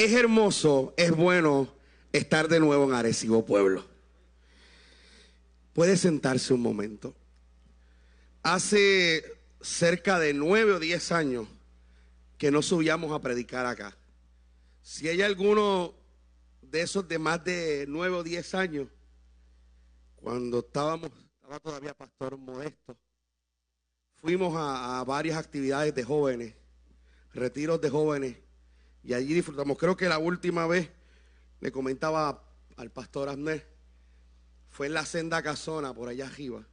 Es hermoso, es bueno estar de nuevo en Arecibo Pueblo. Puede sentarse un momento. Hace cerca de nueve o diez años que no subíamos a predicar acá. Si hay alguno de esos de más de nueve o diez años, cuando estábamos, estaba todavía pastor modesto, fuimos a, a varias actividades de jóvenes, retiros de jóvenes, y allí disfrutamos. Creo que la última vez le comentaba al pastor Abner, fue en la senda casona, por allá arriba,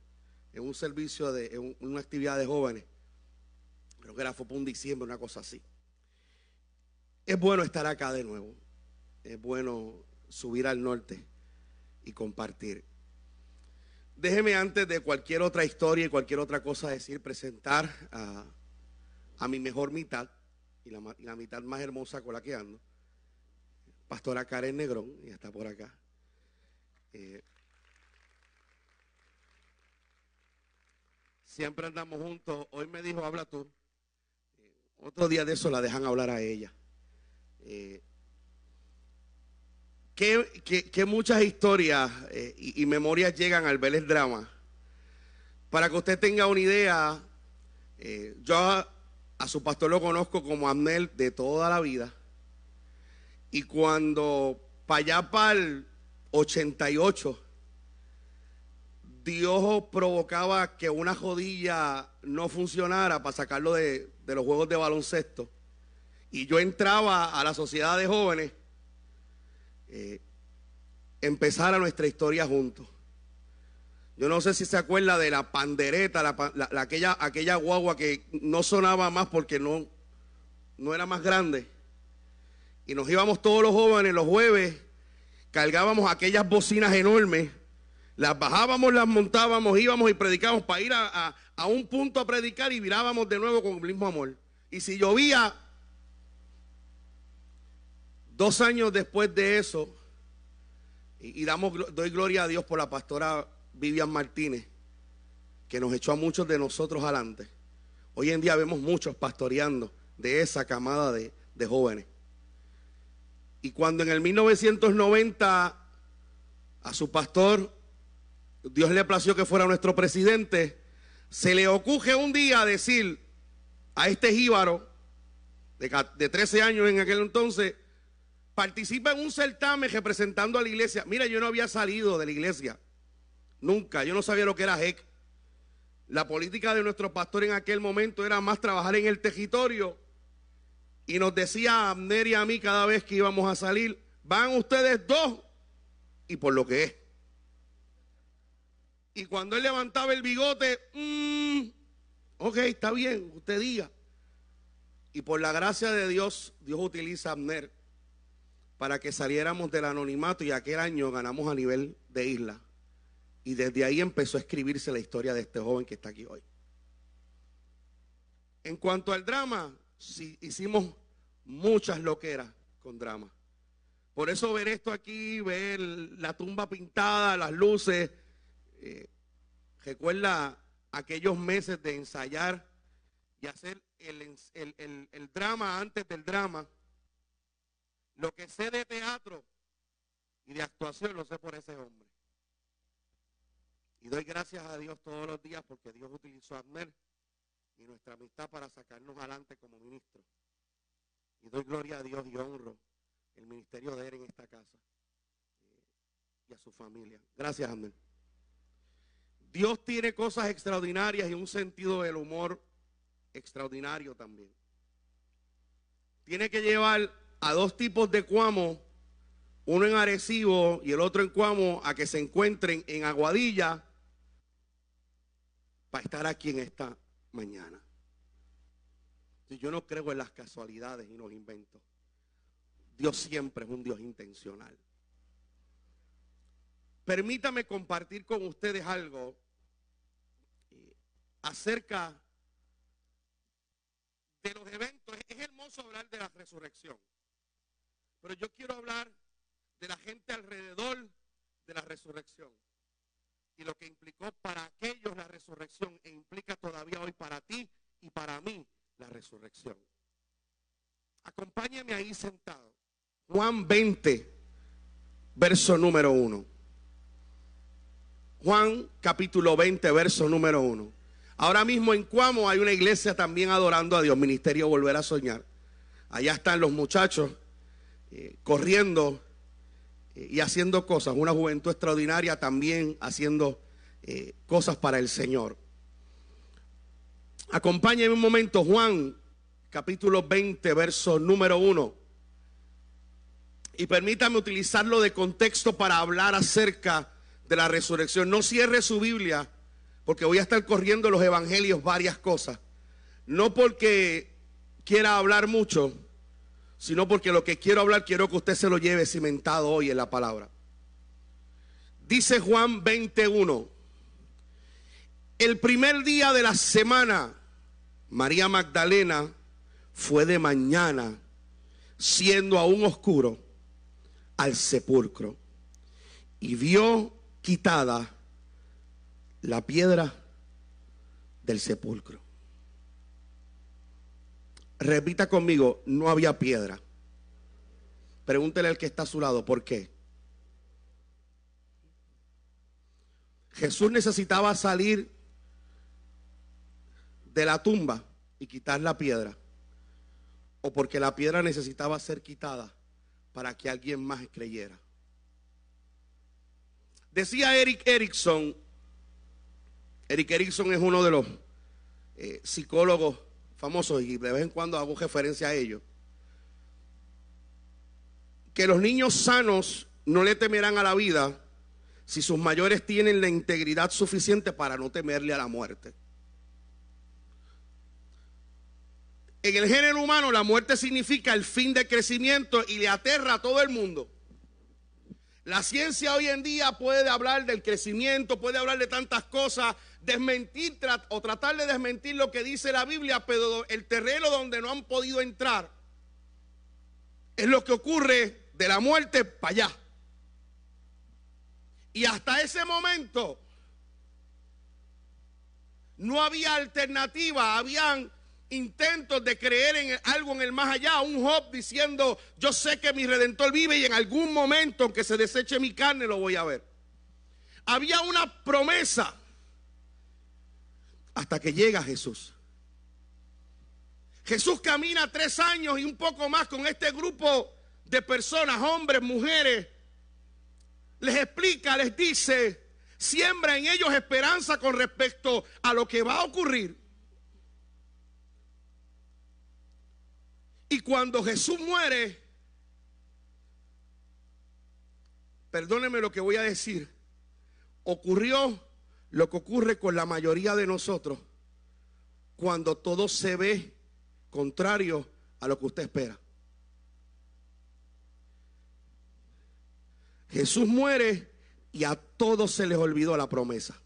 en un servicio de en una actividad de jóvenes. Creo que era fue un diciembre, una cosa así. Es bueno estar acá de nuevo. Es bueno subir al norte y compartir. Déjeme antes de cualquier otra historia y cualquier otra cosa decir, presentar a, a mi mejor mitad y la, la, mitad más hermosa con la que ando. Pastora Karen Negrón, y está por acá. Eh, siempre andamos juntos. Hoy me dijo, habla tú. Eh, otro día de eso la dejan hablar a ella. Eh, que, muchas historias eh, y, y, memorias llegan al ver el drama. Para que usted tenga una idea, yo a, su pastor lo conozco como Amnel de toda la vida. Y cuando para allá para el 88, Dios provocaba que una jodilla no funcionara para sacarlo de, los juegos de baloncesto. Y yo entraba a la sociedad de jóvenes eh, empezar nuestra historia juntos. Yo no sé si se acuerda de la pandereta, la, la, la, aquella, guagua que no sonaba más porque no, era más grande. Y nos íbamos todos los jóvenes los jueves, cargábamos aquellas bocinas enormes, las bajábamos, las montábamos, íbamos y predicábamos para ir a un punto a predicar y virábamos de nuevo con el mismo amor. Y si llovía, Dos años después de eso, y, y, damos, doy gloria a Dios por la pastora Vivian Martínez, que nos echó a muchos de nosotros adelante. Hoy en día vemos muchos pastoreando de esa camada de, jóvenes. Y cuando en el 1990 a su pastor, Dios le plació que fuera nuestro presidente, se le ocurre un día decir a este jíbaro de, de 13 años en aquel entonces, participa en un certamen representando a la iglesia. Mira, yo no había salido de la iglesia. Nunca. Yo no sabía lo que era JEC. La política de nuestro pastor en aquel momento era más trabajar en el territorio. Y nos decía a Abner y a mí cada vez que íbamos a salir, van ustedes dos y por lo que es. Y cuando él levantaba el bigote, mmm, ok, está bien, usted diga. Y por la gracia de Dios, Dios utiliza a Abner para que saliéramos del anonimato y aquel año ganamos a nivel de isla. Y desde ahí empezó a escribirse la historia de este joven que está aquí hoy. En cuanto al drama, sí, hicimos muchas loqueras con drama. Por eso ver esto aquí, ver la tumba pintada, las luces, eh, recuerda aquellos meses de ensayar y hacer el, drama antes del drama lo que sé de teatro y de actuación lo sé por ese hombre. Y doy gracias a Dios todos los días porque Dios utilizó a Abner y nuestra amistad para sacarnos adelante como ministro. Y doy gloria a Dios y honro el ministerio de él en esta casa eh, y a su familia. Gracias, Abner. Dios tiene cosas extraordinarias y un sentido del humor extraordinario también. Tiene que llevar a dos tipos de cuamo, uno en Arecibo y el otro en Cuamo, a que se encuentren en Aguadilla para estar aquí en esta mañana. Yo no creo en las casualidades y los inventos. Dios siempre es un Dios intencional. Permítame compartir con ustedes algo eh, acerca de los eventos. Es hermoso hablar de la resurrección. Pero yo quiero hablar de la gente alrededor de la resurrección. Y lo que implicó para aquellos la resurrección e implica todavía hoy para ti y para mí la resurrección. Acompáñame ahí sentado. Juan 20, verso número 1. Juan capítulo 20, verso número 1. Ahora mismo en Cuamo hay una iglesia también adorando a Dios, Ministerio Volver a Soñar. Allá están los muchachos eh, corriendo y haciendo cosas. Una juventud extraordinaria también haciendo eh, cosas para el Señor. Acompáñenme un momento, Juan capítulo 20, verso número 1. Y permítame utilizarlo de contexto para hablar acerca de la resurrección. No cierre su Biblia, porque voy a estar corriendo los evangelios varias cosas. No porque quiera hablar mucho, sino porque lo que quiero hablar quiero que usted se lo lleve cimentado hoy en la palabra. Dice Juan 21. El primer día de la semana, María Magdalena fue de mañana, siendo aún oscuro, al sepulcro y vio quitada la piedra del sepulcro. Repita conmigo, no había piedra. Pregúntele al que está a su lado, ¿por qué? Jesús necesitaba salir de la tumba y quitar la piedra. O porque la piedra necesitaba ser quitada para que alguien más creyera. Decía Eric Erickson, Eric Erickson es uno de los eh, psicólogos famosos y de vez en cuando hago referencia a ellos, que los niños sanos no le temerán a la vida si sus mayores tienen la integridad suficiente para no temerle a la muerte. En el género humano la muerte significa el fin del crecimiento y le aterra a todo el mundo. La ciencia hoy en día puede hablar del crecimiento, puede hablar de tantas cosas, desmentir o tratar de desmentir lo que dice la Biblia, pero el terreno donde no han podido entrar es lo que ocurre de la muerte para allá. Y hasta ese momento no había alternativa, habían intentos de creer en algo en el más allá, un Job diciendo, yo sé que mi redentor vive y en algún momento, aunque se deseche mi carne, lo voy a ver. Había una promesa hasta que llega Jesús. Jesús camina tres años y un poco más con este grupo de personas, hombres, mujeres. Les explica, les dice, siembra en ellos esperanza con respecto a lo que va a ocurrir. Y cuando Jesús muere, perdóneme lo que voy a decir, ocurrió lo que ocurre con la mayoría de nosotros cuando todo se ve contrario a lo que usted espera. Jesús muere y a todos se les olvidó la promesa.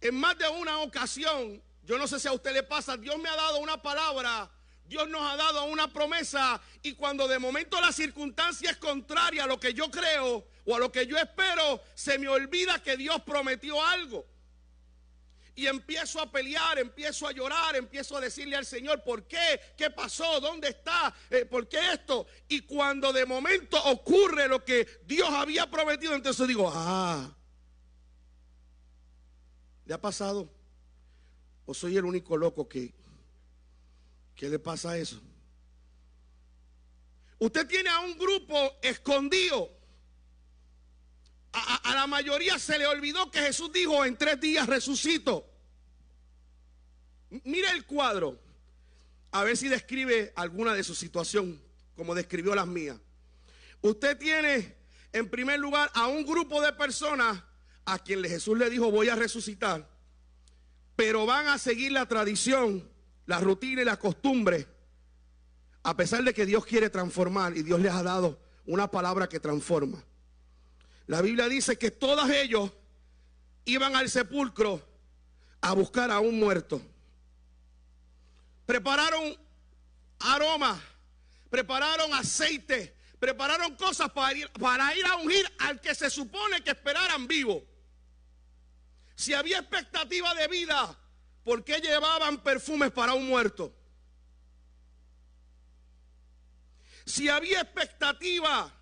En más de una ocasión, yo no sé si a usted le pasa, Dios me ha dado una palabra, Dios nos ha dado una promesa y cuando de momento la circunstancia es contraria a lo que yo creo o a lo que yo espero, se me olvida que Dios prometió algo. Y empiezo a pelear, empiezo a llorar, empiezo a decirle al Señor, ¿por qué? ¿Qué pasó? ¿Dónde está? Eh, ¿Por qué esto? Y cuando de momento ocurre lo que Dios había prometido, entonces digo, ah, ¿le ha pasado? ¿O soy el único loco que, ¿qué le pasa eso? Usted tiene a un grupo escondido. A, a, la mayoría se le olvidó que Jesús dijo en tres días resucito. Mire el cuadro. A ver si describe alguna de su situación como describió las mías. Usted tiene en primer lugar a un grupo de personas a quien Jesús le dijo voy a resucitar pero van a seguir la tradición, la rutina y la costumbre, a pesar de que Dios quiere transformar y Dios les ha dado una palabra que transforma. La Biblia dice que todos ellos iban al sepulcro a buscar a un muerto. Prepararon aroma, prepararon aceite, prepararon cosas para ir, para ir a ungir al que se supone que esperaran vivo. Si había expectativa de vida, ¿por qué llevaban perfumes para un muerto? si había expectativa,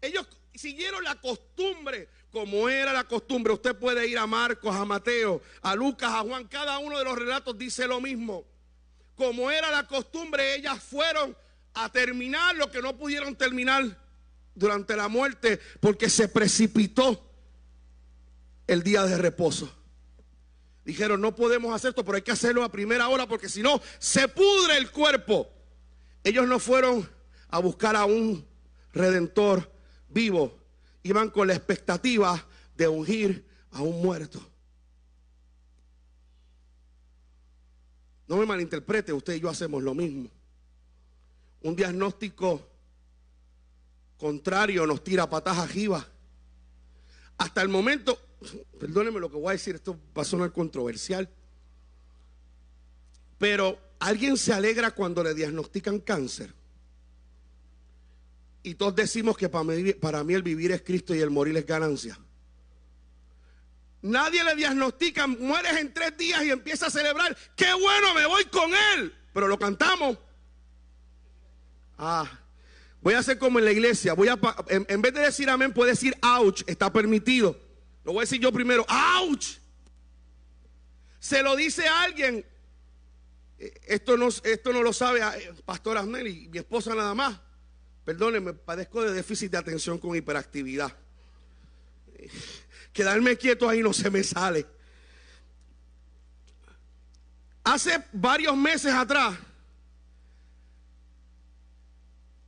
ellos siguieron la costumbre, como era la costumbre. Usted puede ir a Marcos, a Mateo, a Lucas, a Juan. Cada uno de los relatos dice lo mismo. Como era la costumbre, ellas fueron a terminar lo que no pudieron terminar durante la muerte porque se precipitó el día de reposo. Dijeron, no podemos hacer esto, pero hay que hacerlo a primera hora porque si no, se pudre el cuerpo. Ellos no fueron a buscar a un redentor vivo, iban con la expectativa de ungir a un muerto. No me malinterprete, usted y yo hacemos lo mismo. Un diagnóstico contrario nos tira patas arriba. Hasta el momento, perdóneme lo que voy a decir, esto va a sonar controversial, pero ¿alguien se alegra cuando le diagnostican cáncer? Y todos decimos que para mí, el vivir es Cristo y el morir es ganancia. Nadie le diagnostica, mueres en tres días y empieza a celebrar, qué bueno, me voy con él. Pero lo cantamos. Ah, voy a hacer como en la iglesia. Voy a, en, vez de decir amén, puede decir ouch, está permitido. Lo voy a decir yo primero, ouch. Se lo dice a alguien. Eh, esto no, esto no lo sabe eh, Pastor Asmel y mi esposa nada más. Perdónenme, padezco de déficit de atención con hiperactividad. Quedarme quieto ahí no se me sale. Hace varios meses atrás,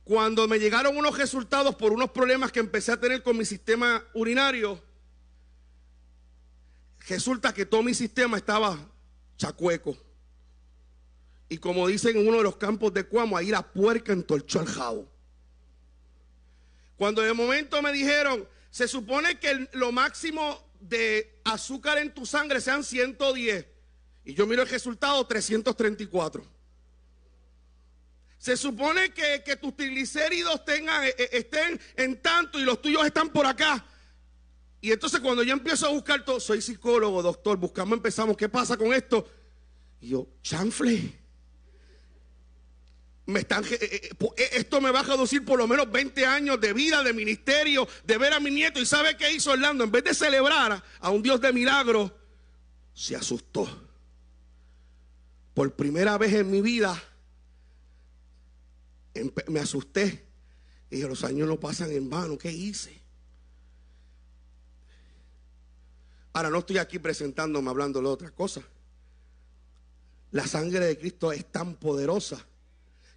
cuando me llegaron unos resultados por unos problemas que empecé a tener con mi sistema urinario, resulta que todo mi sistema estaba chacueco. Y como dicen en uno de los campos de Cuamo, ahí la puerca entorchó el jabo. Cuando de momento me dijeron, se supone que lo máximo de azúcar en tu sangre sean 110. Y yo miro el resultado 334. Se supone que, tus triglicéridos tengan, eh, eh, estén en tanto y los tuyos están por acá. Y entonces cuando yo empiezo a buscar todo, soy psicólogo, doctor, buscamos, empezamos, ¿qué pasa con esto? Y yo, chanfle me están, eh, eh, eh, esto me va a reducir por lo menos 20 años de vida, de ministerio, de ver a mi nieto. ¿Y sabe qué hizo Orlando? En vez de celebrar a un Dios de milagro, se asustó. Por primera vez en mi vida me asusté. Y dije, los años no pasan en vano. ¿Qué hice? Ahora no estoy aquí presentándome hablando de otra cosa. La sangre de Cristo es tan poderosa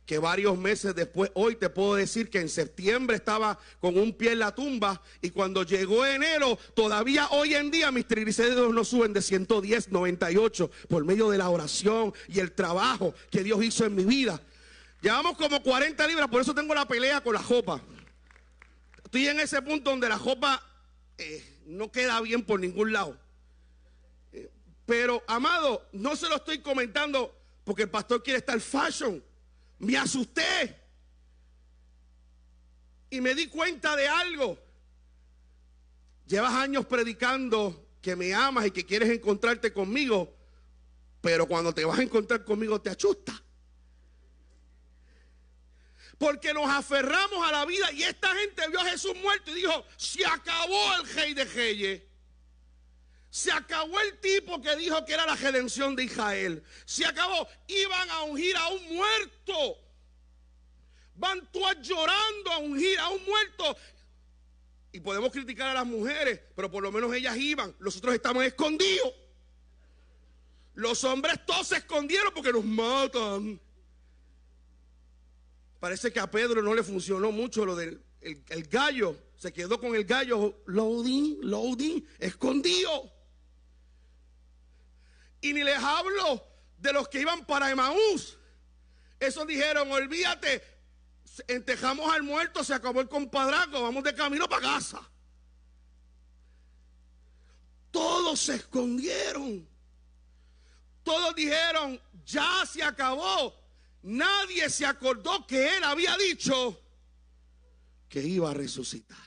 que varios meses después, hoy te puedo decir que en septiembre estaba con un pie en la tumba y cuando llegó enero, todavía hoy en día mis triglicéridos no suben de 110, 98 por medio de la oración y el trabajo que Dios hizo en mi vida. Llevamos como 40 libras, por eso tengo la pelea con la jopa. Estoy en ese punto donde la jopa eh, no queda bien por ningún lado. Eh, pero, amado, no se lo estoy comentando porque el pastor quiere estar fashion. Me asusté. Y me di cuenta de algo. Llevas años predicando que me amas y que quieres encontrarte conmigo, pero cuando te vas a encontrar conmigo te asusta. Porque nos aferramos a la vida y esta gente vio a Jesús muerto y dijo, se acabó el rey de reyes. Se acabó el tipo que dijo que era la redención de Israel. Se acabó. Iban a ungir a un muerto. Van todas llorando a ungir a un muerto. Y podemos criticar a las mujeres, pero por lo menos ellas iban. Nosotros estamos escondidos. Los hombres todos se escondieron porque nos matan. Parece que a Pedro no le funcionó mucho lo del el, gallo. Se quedó con el gallo loading, loading, escondido. Y ni les hablo de los que iban para Emaús. Esos dijeron, olvídate, entejamos al muerto, se acabó el compadraco, vamos de camino para casa. Todos se escondieron. Todos dijeron, ya se acabó. Nadie se acordó que él había dicho que iba a resucitar.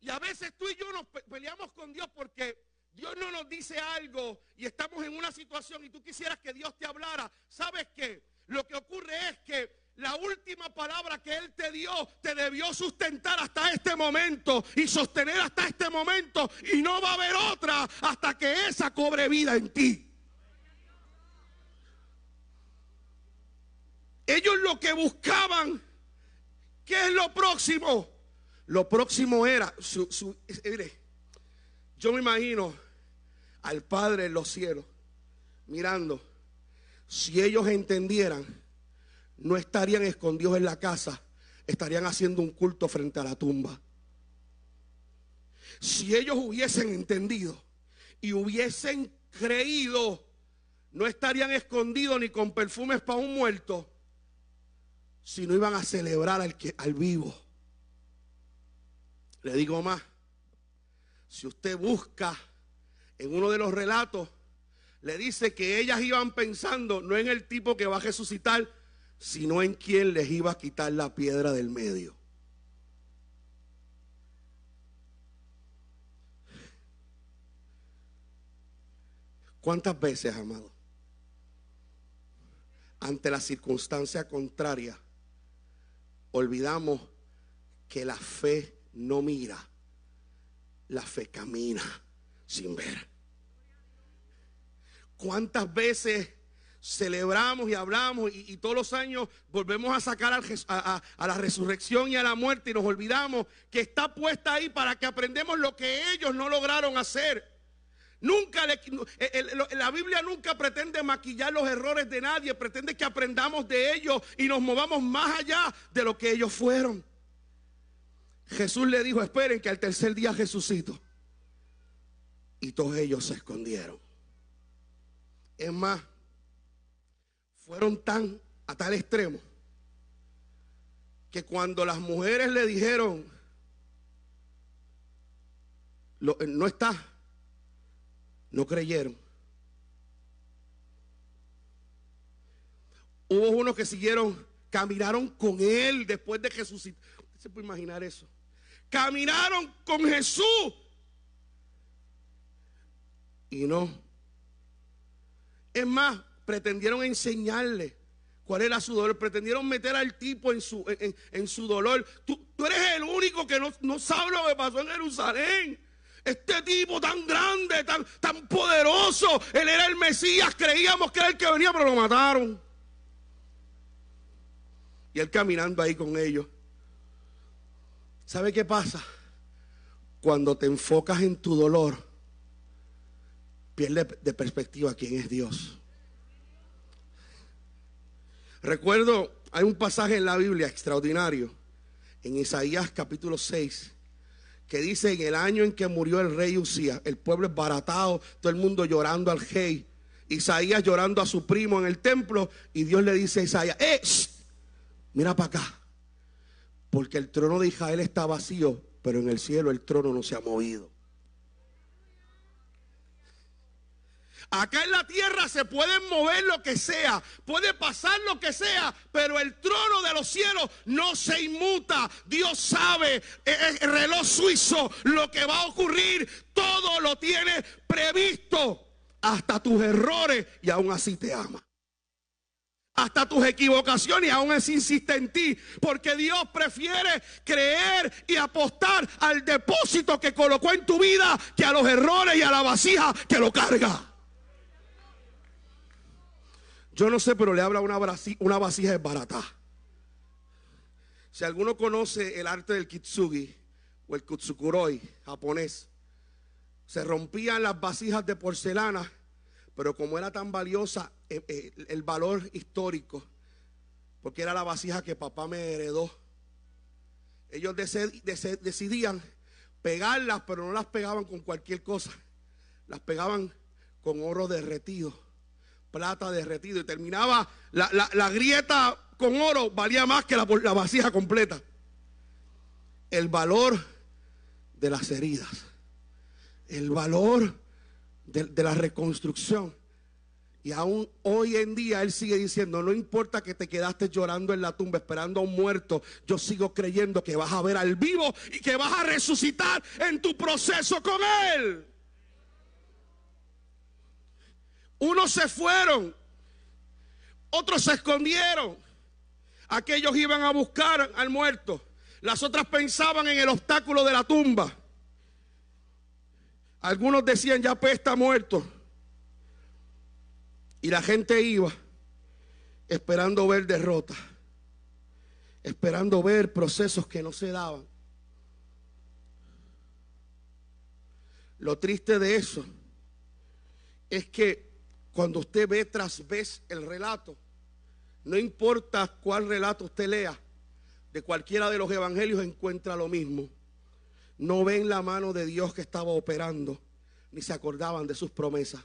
Y a veces tú y yo nos peleamos con Dios porque Dios no nos dice algo y estamos en una situación y tú quisieras que Dios te hablara, ¿sabes qué? Lo que ocurre es que la última palabra que Él te dio te debió sustentar hasta este momento y sostener hasta este momento y no va a haber otra hasta que esa cobre vida en ti. Ellos lo que buscaban, ¿qué es lo próximo? Lo próximo era, su, yo me imagino al Padre en los cielos mirando, si ellos entendieran, no estarían escondidos en la casa, estarían haciendo un culto frente a la tumba. Si ellos hubiesen entendido y hubiesen creído, no estarían escondidos ni con perfumes para un muerto, sino iban a celebrar al, que, al vivo. Le digo más, si usted busca en uno de los relatos, le dice que ellas iban pensando no en el tipo que va a resucitar, sino en quien les iba a quitar la piedra del medio. ¿Cuántas veces, amado? Ante la circunstancia contraria, olvidamos que la fe no mira, la fe camina sin ver. ¿Cuántas veces celebramos y hablamos y, todos los años volvemos a sacar a, la resurrección y a la muerte y nos olvidamos que está puesta ahí para que aprendamos lo que ellos no lograron hacer. Nunca la Biblia nunca pretende maquillar los errores de nadie, pretende que aprendamos de ellos y nos movamos más allá de lo que ellos fueron. Jesús le dijo, esperen que al tercer día resucito. Y todos ellos se escondieron. Es más, fueron tan a tal extremo que cuando las mujeres le dijeron, no está, no creyeron. Hubo unos que siguieron, caminaron con él después de Jesús. ¿Usted se puede imaginar eso? Caminaron con Jesús. Y no. Es más, pretendieron enseñarle cuál era su dolor, pretendieron meter al tipo en su, en, su dolor. Tú, eres el único que no, no sabe lo que pasó en Jerusalén. Este tipo tan grande, tan, tan poderoso, él era el Mesías, creíamos que era el que venía, pero lo mataron. Y él caminando ahí con ellos. ¿Sabe qué pasa? Cuando te enfocas en tu dolor, pierdes de perspectiva quién es Dios. Recuerdo, hay un pasaje en la Biblia extraordinario, en Isaías capítulo 6, que dice en el año en que murió el rey Usías, el pueblo es baratado, todo el mundo llorando al rey, Isaías llorando a su primo en el templo, y Dios le dice a Isaías, ¡eh! Mira para acá, porque el trono de Israel está vacío, pero en el cielo el trono no se ha movido. Acá en la tierra se puede mover lo que sea, puede pasar lo que sea, pero el trono de los cielos no se inmuta. Dios sabe, el reloj suizo, lo que va a ocurrir, todo lo tiene previsto, hasta tus errores y aún así te ama hasta tus equivocaciones y aún así insiste en ti, porque Dios prefiere creer y apostar al depósito que colocó en tu vida que a los errores y a la vasija que lo carga. Yo no sé, pero le habla una, una vasija barata. Si alguno conoce el arte del kitsugi o el kutsukuroi japonés, se rompían las vasijas de porcelana, pero como era tan valiosa eh, eh, el valor histórico, porque era la vasija que papá me heredó, ellos decidían pegarlas, pero no las pegaban con cualquier cosa, las pegaban con oro derretido plata derretido y terminaba la, grieta con oro, valía más que la, la vasija completa. El valor de las heridas, el valor de, la reconstrucción. Y aún hoy en día Él sigue diciendo, no importa que te quedaste llorando en la tumba esperando a un muerto, yo sigo creyendo que vas a ver al vivo y que vas a resucitar en tu proceso con Él. Unos se fueron, otros se escondieron. Aquellos iban a buscar al muerto. Las otras pensaban en el obstáculo de la tumba. Algunos decían, ya pues está muerto. Y la gente iba esperando ver derrota, esperando ver procesos que no se daban. Lo triste de eso es que cuando usted ve tras vez el relato, no importa cuál relato usted lea, de cualquiera de los evangelios encuentra lo mismo. No ven la mano de Dios que estaba operando, ni se acordaban de sus promesas.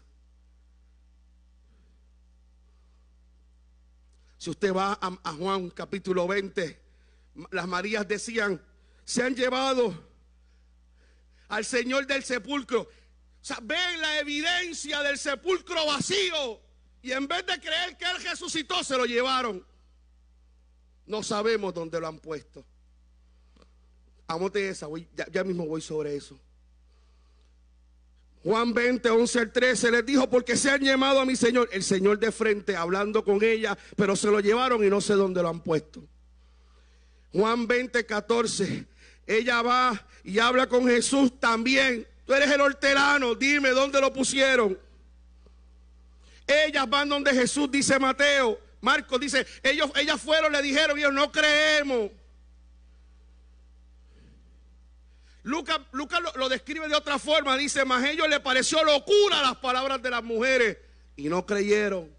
Si usted va a, Juan capítulo 20, las Marías decían, se han llevado al Señor del sepulcro. O sea, ven la evidencia del sepulcro vacío. Y en vez de creer que Él resucitó, se lo llevaron. No sabemos dónde lo han puesto. Amote esa, ya, ya, mismo voy sobre eso. Juan 20, 11 al 13 les dijo, porque se han llamado a mi Señor, el Señor de frente, hablando con ella, pero se lo llevaron y no sé dónde lo han puesto. Juan 20, 14, ella va y habla con Jesús también. Tú eres el hortelano, dime dónde lo pusieron. Ellas van donde Jesús, dice Mateo. Marcos dice, ellos, ellas fueron, le dijeron, ellos no creemos. Lucas, lo, describe de otra forma, dice, mas ellos le pareció locura las palabras de las mujeres y no creyeron.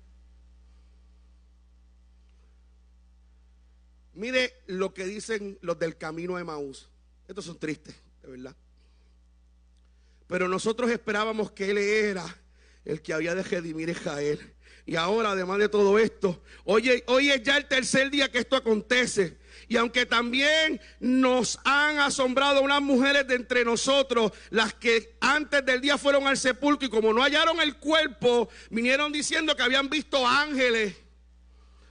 Mire lo que dicen los del camino de Maús. Estos son tristes, de verdad. Pero nosotros esperábamos que Él era el que había de redimir Israel. Y ahora, además de todo esto, hoy, hoy es ya el tercer día que esto acontece. Y aunque también nos han asombrado unas mujeres de entre nosotros, las que antes del día fueron al sepulcro y como no hallaron el cuerpo, vinieron diciendo que habían visto ángeles.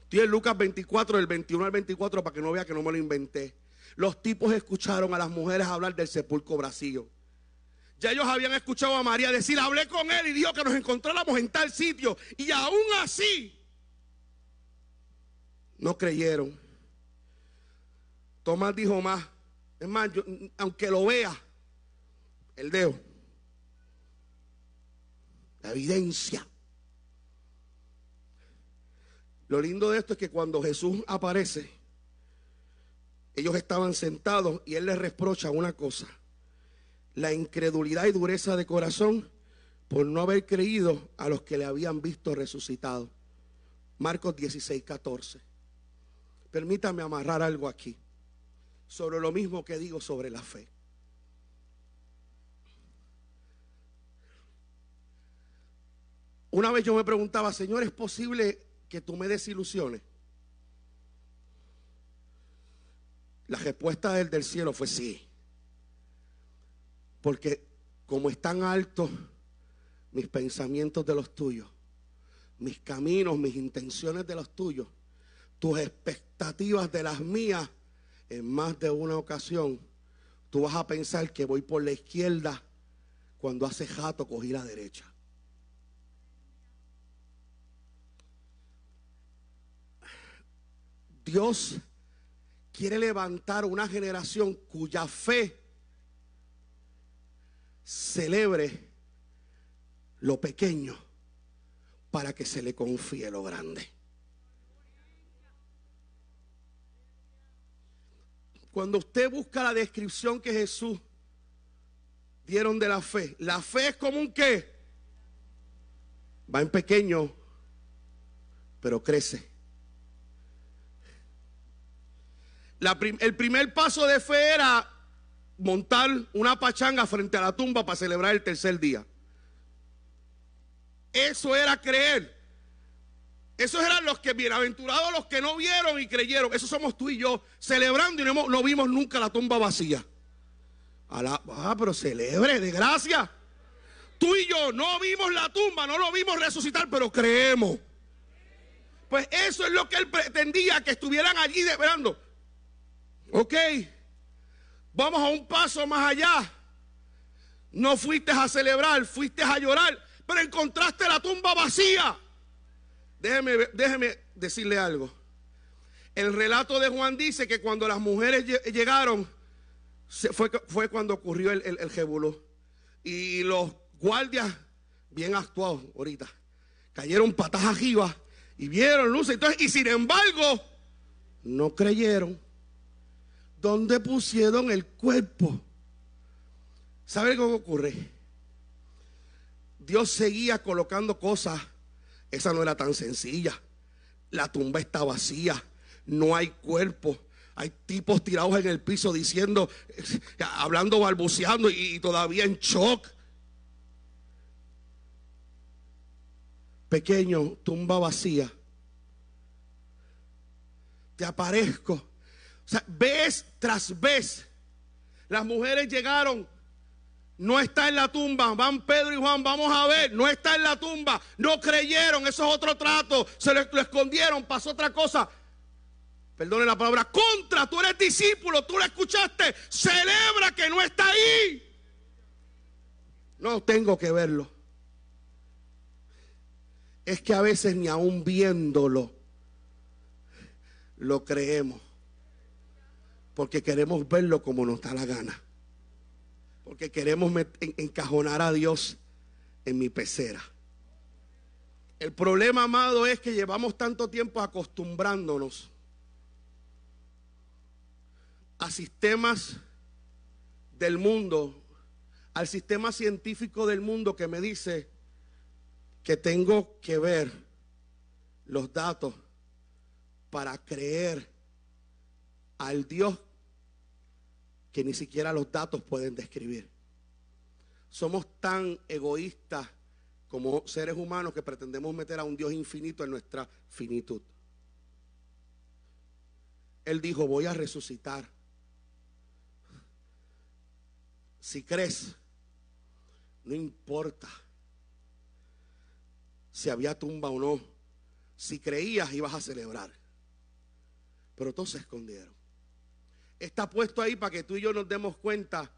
Estoy en Lucas 24, del 21 al 24, para que no vea que no me lo inventé. Los tipos escucharon a las mujeres hablar del sepulcro vacío. Ya ellos habían escuchado a María decir, hablé con él y dijo que nos encontráramos en tal sitio. Y aún así, no creyeron. Tomás dijo más. Es más, aunque lo vea, el dedo. La evidencia. Lo lindo de esto es que cuando Jesús aparece, ellos estaban sentados y él les reprocha una cosa. La incredulidad y dureza de corazón por no haber creído a los que le habían visto resucitado. Marcos 16, 14. Permítame amarrar algo aquí sobre lo mismo que digo sobre la fe. Una vez yo me preguntaba, Señor, ¿es posible que tú me desilusiones? La respuesta del, del cielo fue sí. Porque como están altos mis pensamientos de los tuyos, mis caminos, mis intenciones de los tuyos, tus expectativas de las mías en más de una ocasión, tú vas a pensar que voy por la izquierda cuando hace jato cogí la derecha. Dios quiere levantar una generación cuya fe celebre lo pequeño para que se le confíe lo grande. Cuando usted busca la descripción que Jesús dieron de la fe, la fe es como un qué. Va en pequeño, pero crece. el primer paso de fe era montar una pachanga frente a la tumba para celebrar el tercer día. Eso era creer. Esos eran los que, bienaventurados los que no vieron y creyeron. Esos somos tú y yo, celebrando y no, vimos nunca la tumba vacía. ah, pero celebre, de gracia. Tú y yo no vimos la tumba, no lo vimos resucitar, pero creemos. Pues eso es lo que él pretendía, que estuvieran allí esperando. Ok, vamos a un paso más allá. No fuiste a celebrar, fuiste a llorar, pero encontraste la tumba vacía. Déjeme, déjeme decirle algo. El relato de Juan dice que cuando las mujeres llegaron, fue, fue cuando ocurrió el, el, Y los guardias, bien actuados ahorita, cayeron patas arriba y vieron luces. Entonces, y sin embargo, no creyeron. ¿Dónde pusieron el cuerpo? ¿Sabe cómo ocurre? Dios seguía colocando cosas. Esa no era tan sencilla. La tumba está vacía. No hay cuerpo. Hay tipos tirados en el piso diciendo, hablando, balbuceando y todavía en shock. Pequeño, tumba vacía. Te aparezco. Vez tras vez, las mujeres llegaron. No está en la tumba. Van Pedro y Juan, vamos a ver. No está en la tumba. No creyeron. Eso es otro trato. Se lo, lo escondieron. Pasó otra cosa perdone la palabra, contra, tú eres discípulo, tú lo escuchaste, celebra que no está ahí. No tengo que verlo. Es que a veces ni aún viéndolo lo creemos. Porque queremos verlo como nos da la gana. Porque queremos encajonar a Dios en mi pecera. El problema, amado, es que llevamos tanto tiempo acostumbrándonos a sistemas del mundo, al sistema científico del mundo que me dice que tengo que ver los datos para creer al Dios que ni siquiera los datos pueden describir. Somos tan egoístas como seres humanos que pretendemos meter a un Dios infinito en nuestra finitud. Él dijo, voy a resucitar. Si crees, no importa si había tumba o no. Si creías, ibas a celebrar. Pero todos se escondieron. Está puesto ahí para que tú y yo nos demos cuenta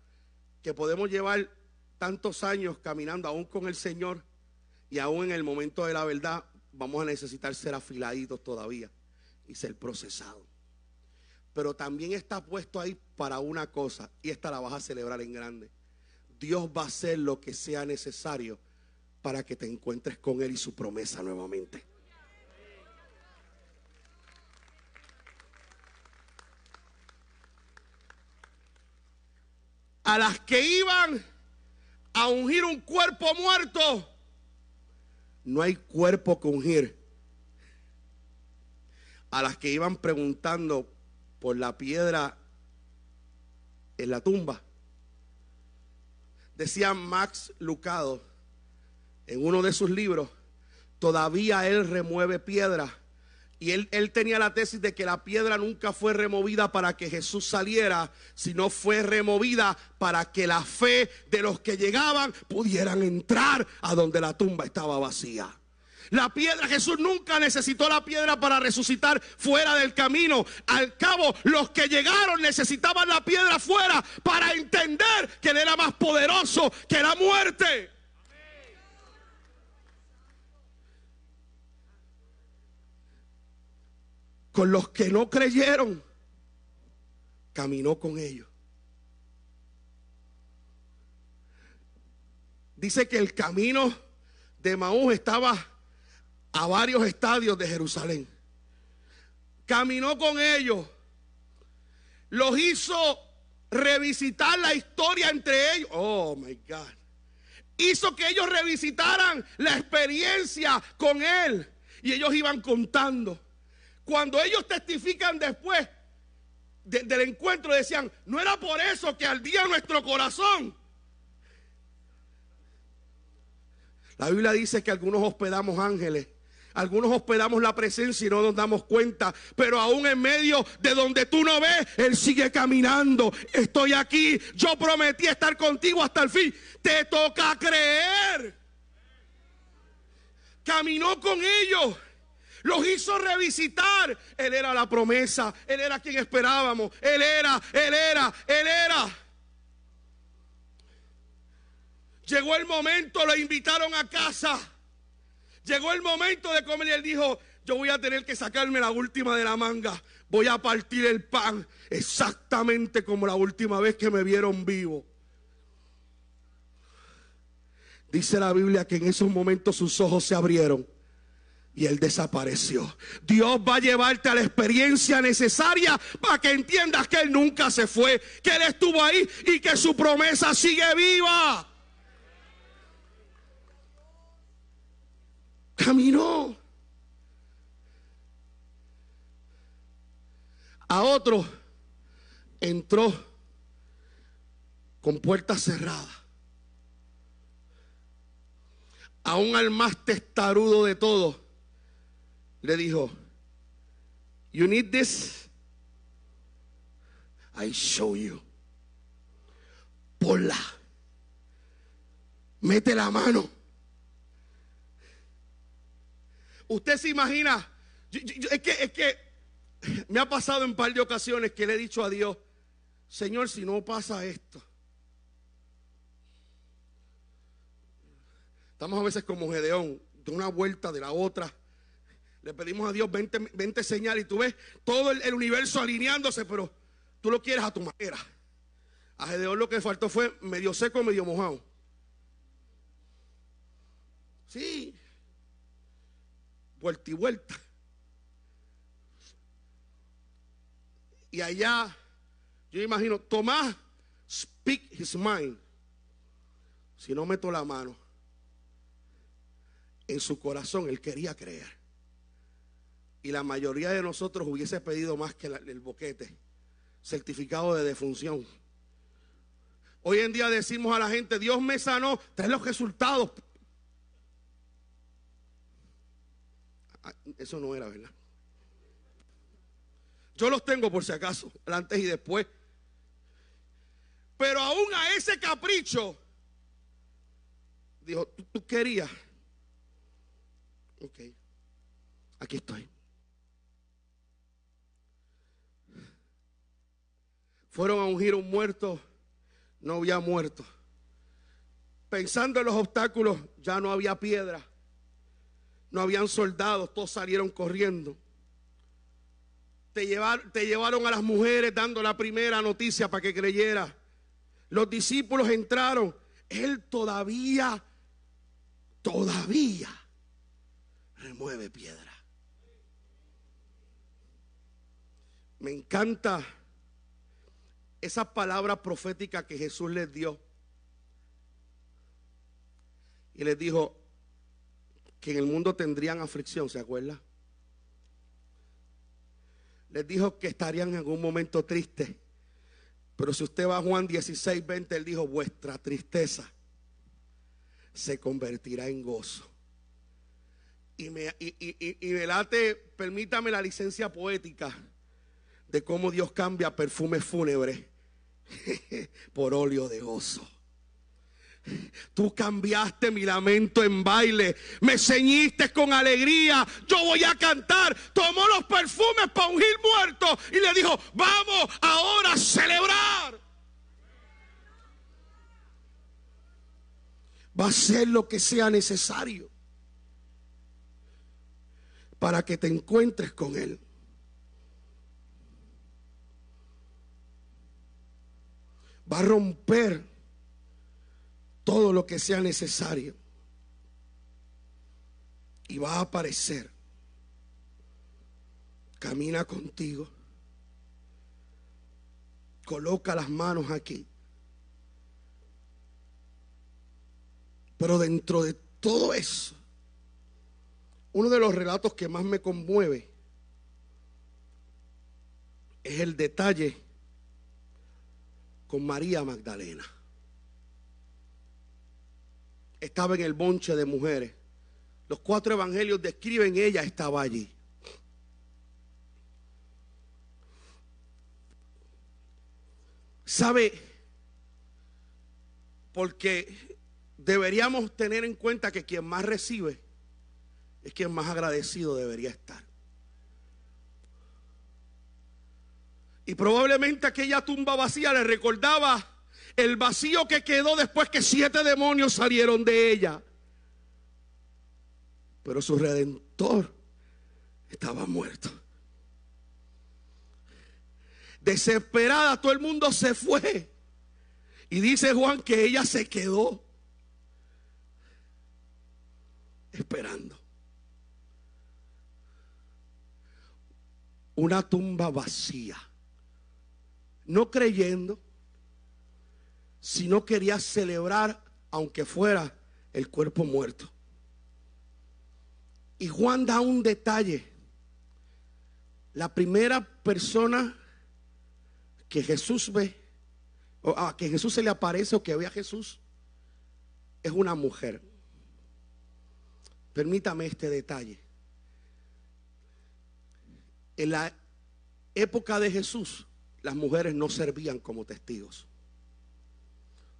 que podemos llevar tantos años caminando aún con el Señor y aún en el momento de la verdad vamos a necesitar ser afiladitos todavía y ser procesados pero también está puesto ahí para una cosa, y esta la vas a celebrar en grande. Dios va a hacer lo que sea necesario para que te encuentres con Él y su promesa nuevamente. A las que iban a ungir un cuerpo muerto, no hay cuerpo que ungir. A las que iban preguntando, por la piedra en la tumba. Decía Max Lucado en uno de sus libros, todavía él remueve piedra. Y él, tenía la tesis de que la piedra nunca fue removida para que Jesús saliera, sino fue removida para que la fe de los que llegaban pudieran entrar a donde la tumba estaba vacía. La piedra, Jesús nunca necesitó la piedra para resucitar fuera del camino. Al cabo, los que llegaron necesitaban la piedra fuera para entender que Él era más poderoso que la muerte. Con los que no creyeron, caminó con ellos. Dice que el camino de Maús estaba a varios estadios de Jerusalén. Caminó con ellos. Los hizo revisitar la historia entre ellos. Oh, my God. Hizo que ellos revisitaran la experiencia con Él. Y ellos iban contando. Cuando ellos testifican después del encuentro, decían, no era por eso que ardía nuestro corazón. La Biblia dice que algunos hospedamos ángeles algunos hospedamos la presencia y no nos damos cuenta. Pero aún en medio de donde tú no ves, Él sigue caminando. Estoy aquí. Yo prometí estar contigo hasta el fin. Te toca creer. Caminó con ellos. Los hizo revisitar. Él era la promesa. Él era quien esperábamos. Él era, Él era, Él era. Llegó el momento, lo invitaron a casa. Llegó el momento de comer y él dijo, yo voy a tener que sacarme la última de la manga. Voy a partir el pan exactamente como la última vez que me vieron vivo. Dice la Biblia que en esos momentos sus ojos se abrieron y él desapareció. Dios va a llevarte a la experiencia necesaria para que entiendas que él nunca se fue, que él estuvo ahí y que su promesa sigue viva. Caminó. A otro entró con puertas cerradas. Aún al más testarudo de todos le dijo, You need this? I show you. Ponla. Mete la mano. Usted se imagina, es, que, es que me ha pasado en un par de ocasiones que le he dicho a Dios, Señor, si no pasa esto. Estamos a veces como Gedeón, de una vuelta, de la otra. Le pedimos a Dios 20, señales y tú ves todo el, universo alineándose, pero tú lo quieres a tu manera. A Gedeón lo que faltó fue medio seco, medio mojado. Sí. Vuelta y vuelta. Y allá, yo imagino, Tomás, speak his mind. Si no meto la mano, en su corazón él quería creer y la mayoría de nosotros hubiese pedido más que el boquete, certificado de defunción. Hoy en día decimos a la gente, Dios me sanó, trae los resultados. Ah, eso no era verdad. Yo los tengo por si acaso, antes y después. Pero aún a ese capricho, dijo, tú, tú querías. Ok, aquí estoy. Fueron a ungir un muerto, no había muerto. Pensando en los obstáculos, ya no había piedra. No habían soldados, todos salieron corriendo. Te llevaron, te llevaron a las mujeres dando la primera noticia para que creyera. Los discípulos entraron. Él todavía, todavía remueve piedra. Me encanta esa palabra profética que Jesús les dio. Y les dijo que en el mundo tendrían aflicción, ¿se acuerda? Les dijo que estarían en algún momento tristes. Pero si usted va a Juan 16, 20, él dijo, vuestra tristeza se convertirá en gozo. Y me, late, permítame la licencia poética de cómo Dios cambia perfumes fúnebres por óleo de gozo. Tú cambiaste mi lamento en baile, me ceñiste con alegría, yo voy a cantar. Tomó los perfumes para ungir muertos y le dijo, vamos ahora a celebrar. Va a ser lo que sea necesario para que te encuentres con Él. Va a romper todo lo que sea necesario y va a aparecer. Camina contigo. Coloca las manos aquí. Pero dentro de todo eso, uno de los relatos que más me conmueve es el detalle con María Magdalena. Estaba en el bonche de mujeres. Los cuatro evangelios describen ella estaba allí. ¿Sabe? Porque deberíamos tener en cuenta que quien más recibe es quien más agradecido debería estar. Y probablemente aquella tumba vacía le recordaba el vacío que quedó después que siete demonios salieron de ella. Pero su redentor estaba muerto. Desesperada, todo el mundo se fue. Y dice Juan que ella se quedó esperando. Una tumba vacía. No creyendo, sino quería celebrar aunque fuera el cuerpo muerto. Y Juan da un detalle. La primera persona que Jesús ve, o a que Jesús se le aparece o que ve a Jesús, es una mujer. Permítame este detalle. En la época de Jesús, las mujeres no servían como testigos.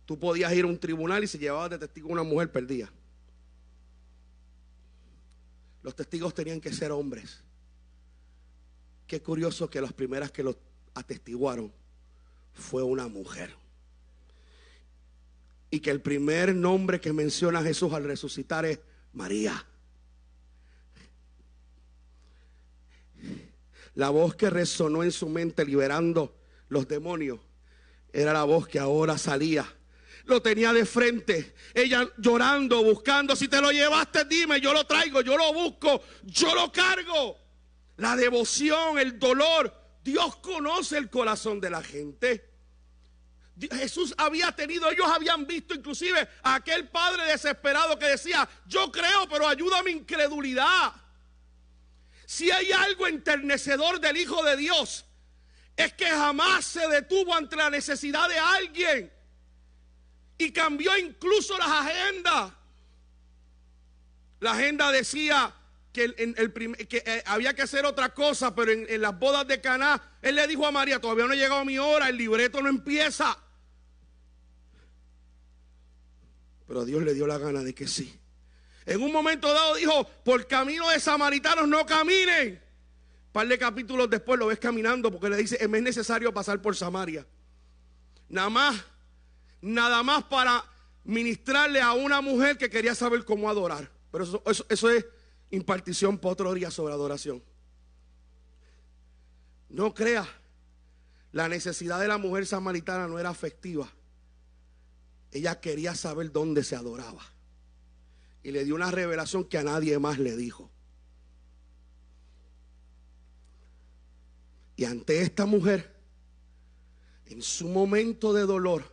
Tú podías ir a un tribunal y si llevabas de testigo una mujer, perdía. Los testigos tenían que ser hombres. Qué curioso que las primeras que lo atestiguaron fue una mujer. Y que el primer nombre que menciona Jesús al resucitar es María. La voz que resonó en su mente liberando los demonios era la voz que ahora salía lo tenía de frente. Ella llorando, buscando. Si te lo llevaste, dime, yo lo traigo, yo lo busco, yo lo cargo. La devoción, el dolor. Dios conoce el corazón de la gente. Jesús había tenido, ellos habían visto inclusive a aquel padre desesperado que decía, yo creo, pero ayuda mi incredulidad. Si hay algo enternecedor del Hijo de Dios, es que jamás se detuvo ante la necesidad de alguien y cambió incluso las agendas. La agenda decía que, eh, había que hacer otra cosa, pero en, las bodas de Caná, él le dijo a María, todavía no ha llegado mi hora, el libreto no empieza. Pero Dios le dio la gana de que sí. En un momento dado dijo, por camino de samaritanos no caminen. Par de capítulos después lo ves caminando porque le dice, es necesario pasar por Samaria. Nada más nada más para ministrarle a una mujer que quería saber cómo adorar. Pero eso, eso, es impartición día sobre adoración. No crea, la necesidad de la mujer samaritana no era afectiva. Ella quería saber dónde se adoraba. Y le dio una revelación que a nadie más le dijo. Y ante esta mujer, en su momento de dolor,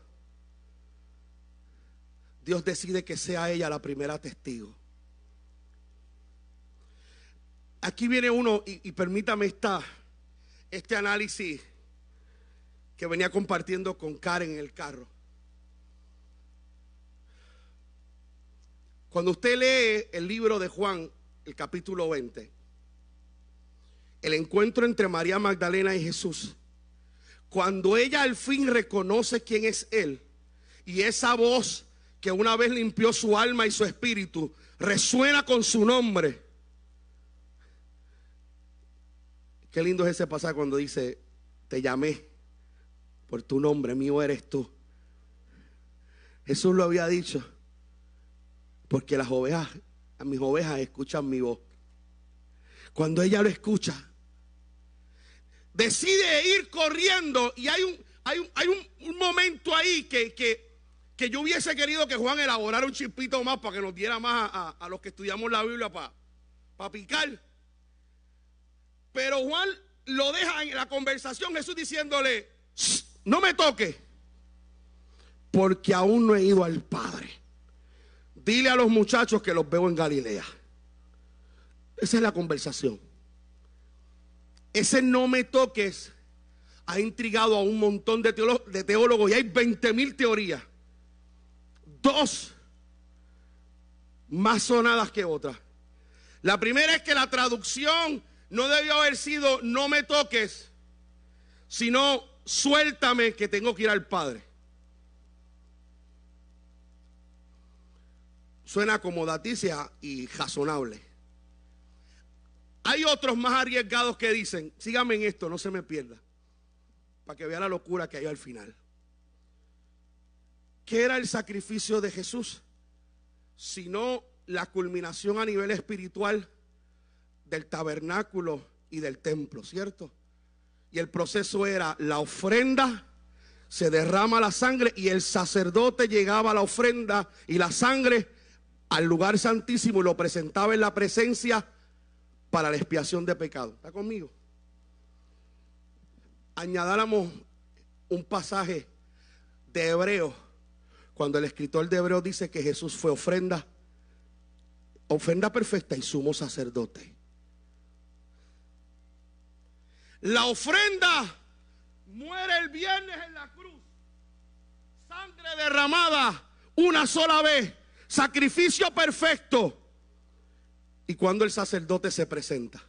Dios decide que sea ella la primera testigo. Aquí viene uno, y, permítame esta, este análisis que venía compartiendo con Karen en el carro. Cuando usted lee el libro de Juan, el capítulo 20, el encuentro entre María Magdalena y Jesús, cuando ella al fin reconoce quién es Él, y esa voz que una vez limpió su alma y su espíritu, resuena con su nombre. Qué lindo es ese pasaje cuando dice, te llamé por tu nombre, mío eres tú. Jesús lo había dicho, porque las ovejas, a mis ovejas escuchan mi voz. Cuando ella lo escucha, decide ir corriendo y hay un, hay un, hay un, momento ahí que, que que yo hubiese querido que Juan elaborara un chispito más para que nos diera más a, los que estudiamos la Biblia para, para picar. Pero Juan lo deja en la conversación, Jesús diciéndole, no me toque, porque aún no he ido al Padre. Dile a los muchachos que los veo en Galilea. Esa es la conversación. Ese no me toques ha intrigado a un montón de, teólogos y hay 20 mil teorías dos más sonadas que otras. La primera es que la traducción no debió haber sido no me toques, sino suéltame que tengo que ir al Padre. Suena como daticia y razonable. Hay otros más arriesgados que dicen, síganme en esto, no se me pierda, para que vea la locura que hay al final. ¿Qué era el sacrificio de Jesús? Sino la culminación a nivel espiritual del tabernáculo y del templo, ¿cierto? Y el proceso era la ofrenda, se derrama la sangre y el sacerdote llegaba a la ofrenda y la sangre al lugar santísimo y lo presentaba en la presencia para la expiación de pecado. ¿Está conmigo? Añadáramos un pasaje de Hebreo, cuando el escritor de Hebreo dice que Jesús fue ofrenda, ofrenda perfecta y sumo sacerdote. La ofrenda muere el viernes en la cruz. Sangre derramada una sola vez. Sacrificio perfecto. Y cuando el sacerdote se presenta.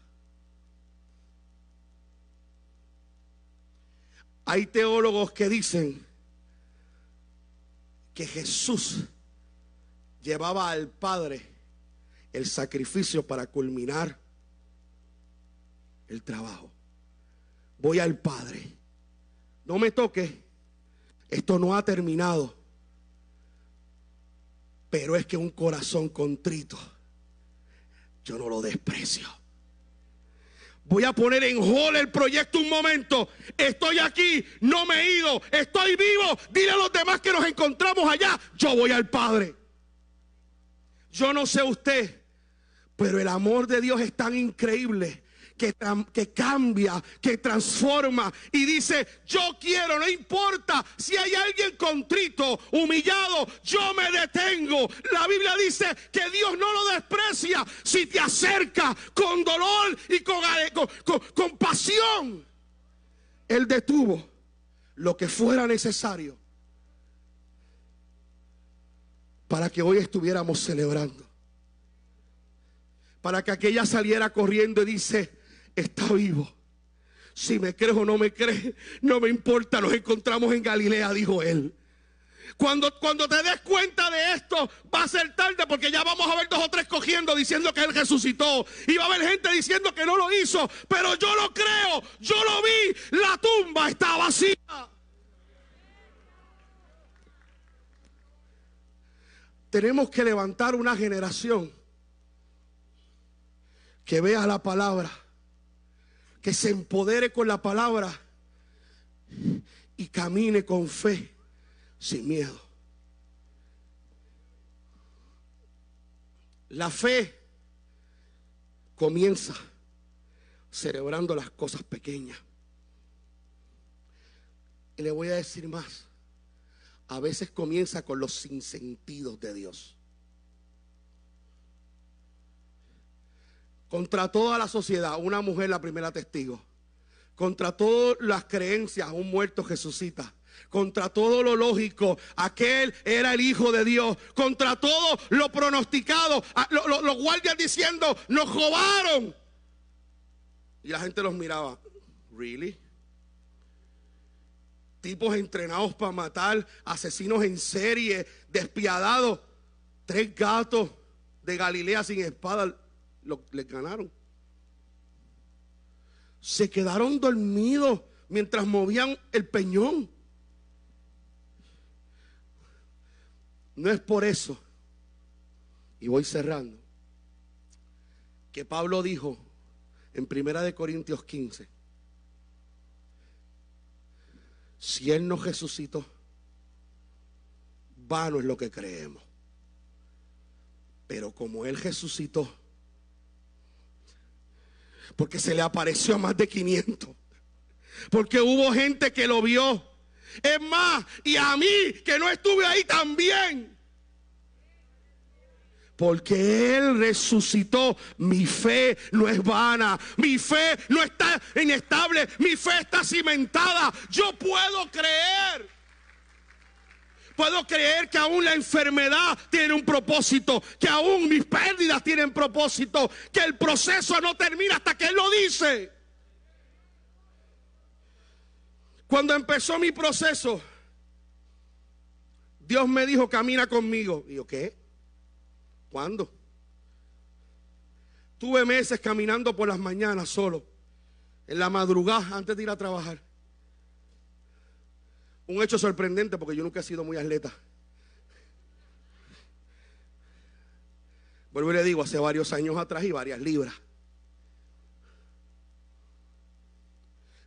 Hay teólogos que dicen que Jesús llevaba al Padre el sacrificio para culminar el trabajo. Voy al Padre. No me toque. Esto no ha terminado. Pero es que un corazón contrito, yo no lo desprecio. Voy a poner en hall el proyecto un momento. Estoy aquí, no me he ido, estoy vivo. Dile a los demás que nos encontramos allá. Yo voy al Padre. Yo no sé usted, pero el amor de Dios es tan increíble que, cambia, que transforma y dice, yo quiero, no importa si hay alguien contrito, humillado, yo me detengo. La Biblia dice que Dios no lo desprecia si te acerca con dolor y con, con, pasión. Él detuvo lo que fuera necesario para que hoy estuviéramos celebrando. Para que aquella saliera corriendo y dice, está vivo. Si me crees o no me crees, no me importa, nos encontramos en Galilea, dijo él. Cuando, cuando te des cuenta de esto, va a ser tarde porque ya vamos a ver dos o tres cogiendo diciendo que Él resucitó. Y va a haber gente diciendo que no lo hizo. Pero yo lo creo, yo lo vi. La tumba está vacía. Tenemos que levantar una generación que vea la palabra que se empodere con la palabra y camine con fe, sin miedo. La fe comienza celebrando las cosas pequeñas. Y le voy a decir más. A veces comienza con los sinsentidos de Dios. Contra toda la sociedad, una mujer la primera testigo. Contra todas las creencias, un muerto resucita. Contra todo lo lógico, aquel era el Hijo de Dios. Contra todo lo pronosticado, los guardias diciendo, nos robaron. Y la gente los miraba, ¿really? Tipos entrenados para matar, asesinos en serie, despiadados. Tres gatos de Galilea sin espada lo, les ganaron. Se quedaron dormidos mientras movían el peñón. No es por eso, y voy cerrando, que Pablo dijo en Primera de Corintios 15, si Él no resucitó, vano es lo que creemos. Pero como Él resucitó, porque se le apareció a más de 500. Porque hubo gente que lo vio. Es más, y a mí que no estuve ahí también. Porque Él resucitó. Mi fe no es vana. Mi fe no está inestable. Mi fe está cimentada. Yo puedo creer. Puedo creer que aún la enfermedad tiene un propósito, que aún mis pérdidas tienen propósito, que el proceso no termina hasta que Él lo dice. Cuando empezó mi proceso, Dios me dijo, camina conmigo. Y yo, ¿qué? ¿Cuándo? Tuve meses caminando por las mañanas solo, en la madrugada antes de ir a trabajar. Un hecho sorprendente porque yo nunca he sido muy atleta. Vuelvo y le digo, hace varios años atrás y varias libras.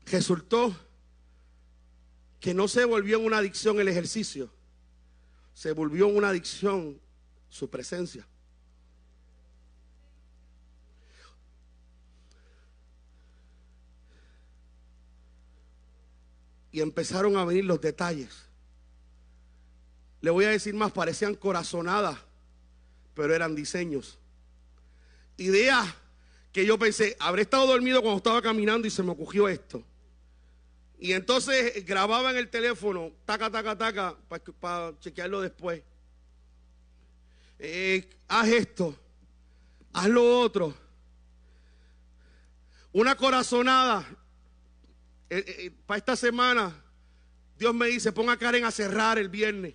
Resultó que no se volvió en una adicción el ejercicio, se volvió una adicción su presencia. Y empezaron a venir los detalles. Le voy a decir más, parecían corazonadas, pero eran diseños. Ideas que yo pensé, habré estado dormido cuando estaba caminando y se me ocurrió esto. Y entonces grababa en el teléfono, taca, taca, taca, para chequearlo después. Eh, haz esto, haz lo otro. Una corazonada. Eh, eh, para esta semana, Dios me dice, ponga a Karen a cerrar el viernes.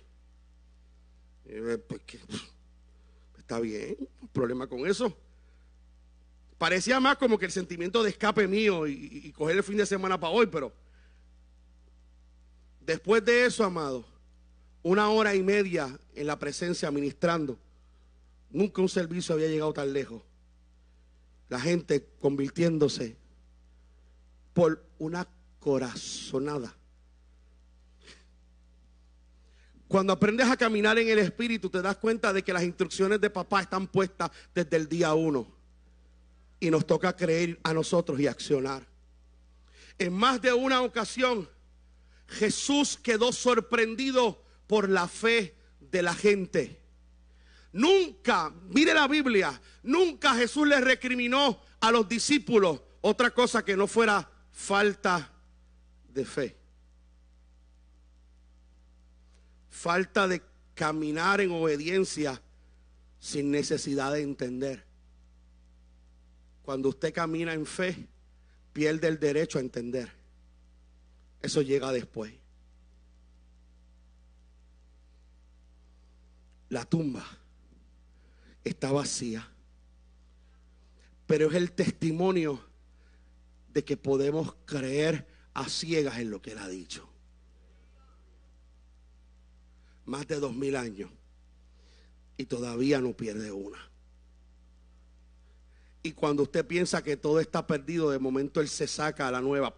Pues está bien, no problema con eso. Parecía más como que el sentimiento de escape mío y, y coger el fin de semana para hoy, pero después de eso, amado, una hora y media en la presencia ministrando, nunca un servicio había llegado tan lejos. La gente convirtiéndose por una corazonada. Cuando aprendes a caminar en el Espíritu, te das cuenta de que las instrucciones de papá están puestas desde el día uno. Y nos toca creer a nosotros y accionar. En más de una ocasión, Jesús quedó sorprendido por la fe de la gente. Nunca, mire la Biblia, nunca Jesús le recriminó a los discípulos otra cosa que no fuera falta de fe. falta de caminar en obediencia sin necesidad de entender. Cuando usted camina en fe, pierde el derecho a entender. Eso llega después. La tumba está vacía. Pero es el testimonio de que podemos creer a ciegas en lo que él ha dicho más de dos mil años y todavía no pierde una. Y cuando usted piensa que todo está perdido, de momento Él se saca a la nueva,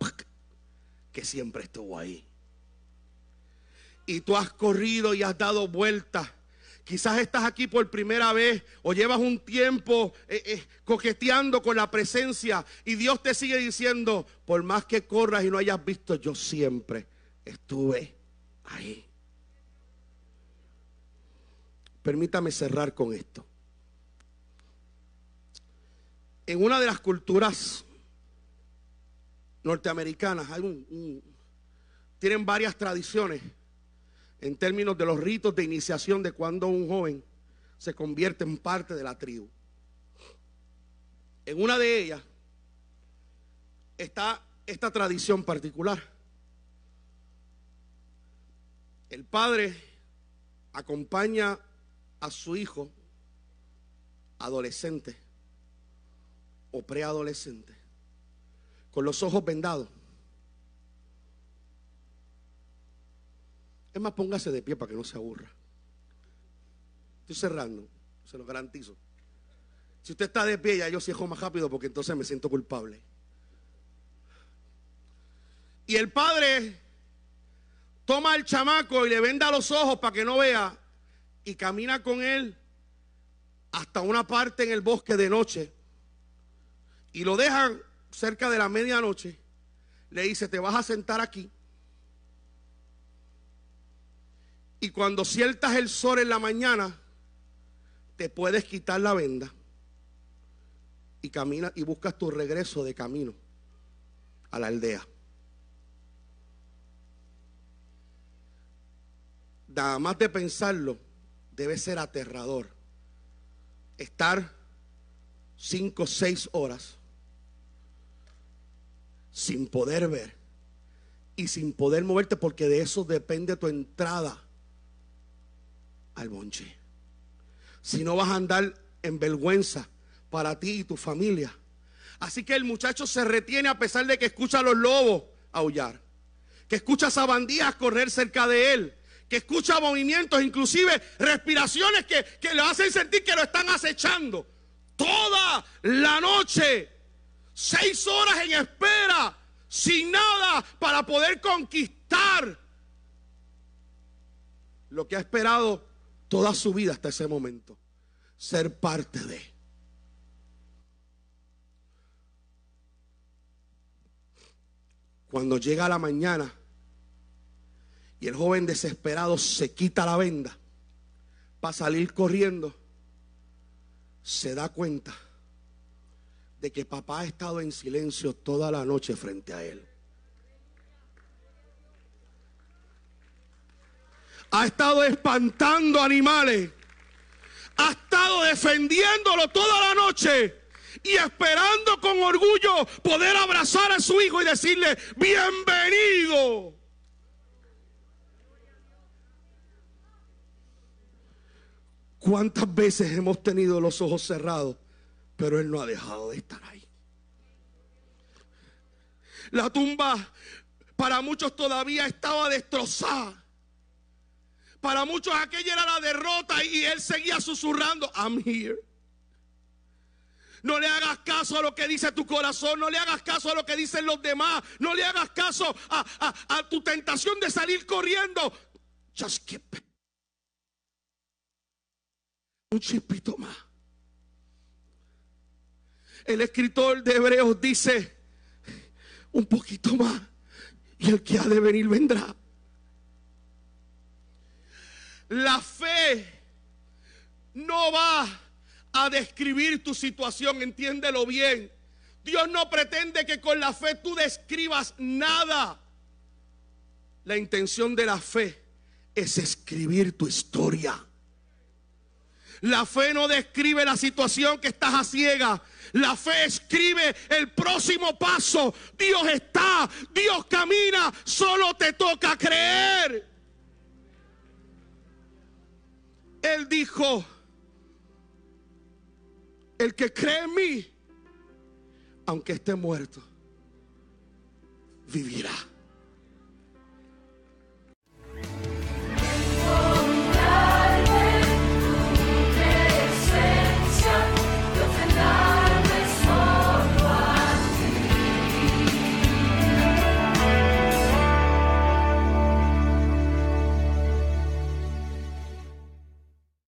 que siempre estuvo ahí. Y tú has corrido y has dado vueltas. Quizás estás aquí por primera vez o llevas un tiempo eh, eh, coqueteando con la presencia y Dios te sigue diciendo, por más que corras y no hayas visto, yo siempre estuve ahí. Permítame cerrar con esto. En una de las culturas norteamericanas tienen varias tradiciones en términos de los ritos de iniciación de cuando un joven se convierte en parte de la tribu. En una de ellas está esta tradición particular. El padre acompaña a su hijo adolescente o preadolescente con los ojos vendados. Es más, póngase de pie para que no se aburra. Estoy cerrando, se lo garantizo. Si usted está de pie, ya yo cierro más rápido porque entonces me siento culpable. Y el padre toma al chamaco y le venda los ojos para que no vea y camina con él hasta una parte en el bosque de noche y lo dejan cerca de la medianoche, le dice, te vas a sentar aquí. Y cuando sientas el sol en la mañana, te puedes quitar la venda y camina y buscas tu regreso de camino a la aldea. Nada más de pensarlo, debe ser aterrador. Estar cinco o seis horas sin poder ver y sin poder moverte porque de eso depende tu entrada al bonche. Si no vas a andar en vergüenza para ti y tu familia. Así que el muchacho se retiene a pesar de que escucha a los lobos aullar, que escucha sabandías correr cerca de él, que escucha movimientos, inclusive respiraciones que, que le hacen sentir que lo están acechando. Toda la noche, seis horas en espera, sin nada para poder conquistar lo que ha esperado toda su vida hasta ese momento. Ser parte de. Cuando llega la mañana y el joven desesperado se quita la venda para salir corriendo, se da cuenta de que papá ha estado en silencio toda la noche frente a él. Ha estado espantando animales. Ha estado defendiéndolo toda la noche y esperando con orgullo poder abrazar a su hijo y decirle, bienvenido. ¿Cuántas veces hemos tenido los ojos cerrados, pero Él no ha dejado de estar ahí? La tumba para muchos todavía estaba destrozada. Para muchos aquella era la derrota y Él seguía susurrando, I'm here. No le hagas caso a lo que dice tu corazón, no le hagas caso a lo que dicen los demás, no le hagas caso a, tu tentación de salir corriendo. Just keep un chipito más. El escritor de Hebreos dice, un poquito más, y el que ha de venir vendrá. La fe no va a describir tu situación, entiéndelo bien. Dios no pretende que con la fe tú describas nada. La intención de la fe es escribir tu historia. La fe no describe la situación que estás a ciega. La fe escribe el próximo paso. Dios está, Dios camina, solo te toca creer. Él dijo, el que cree en mí, aunque esté muerto, vivirá.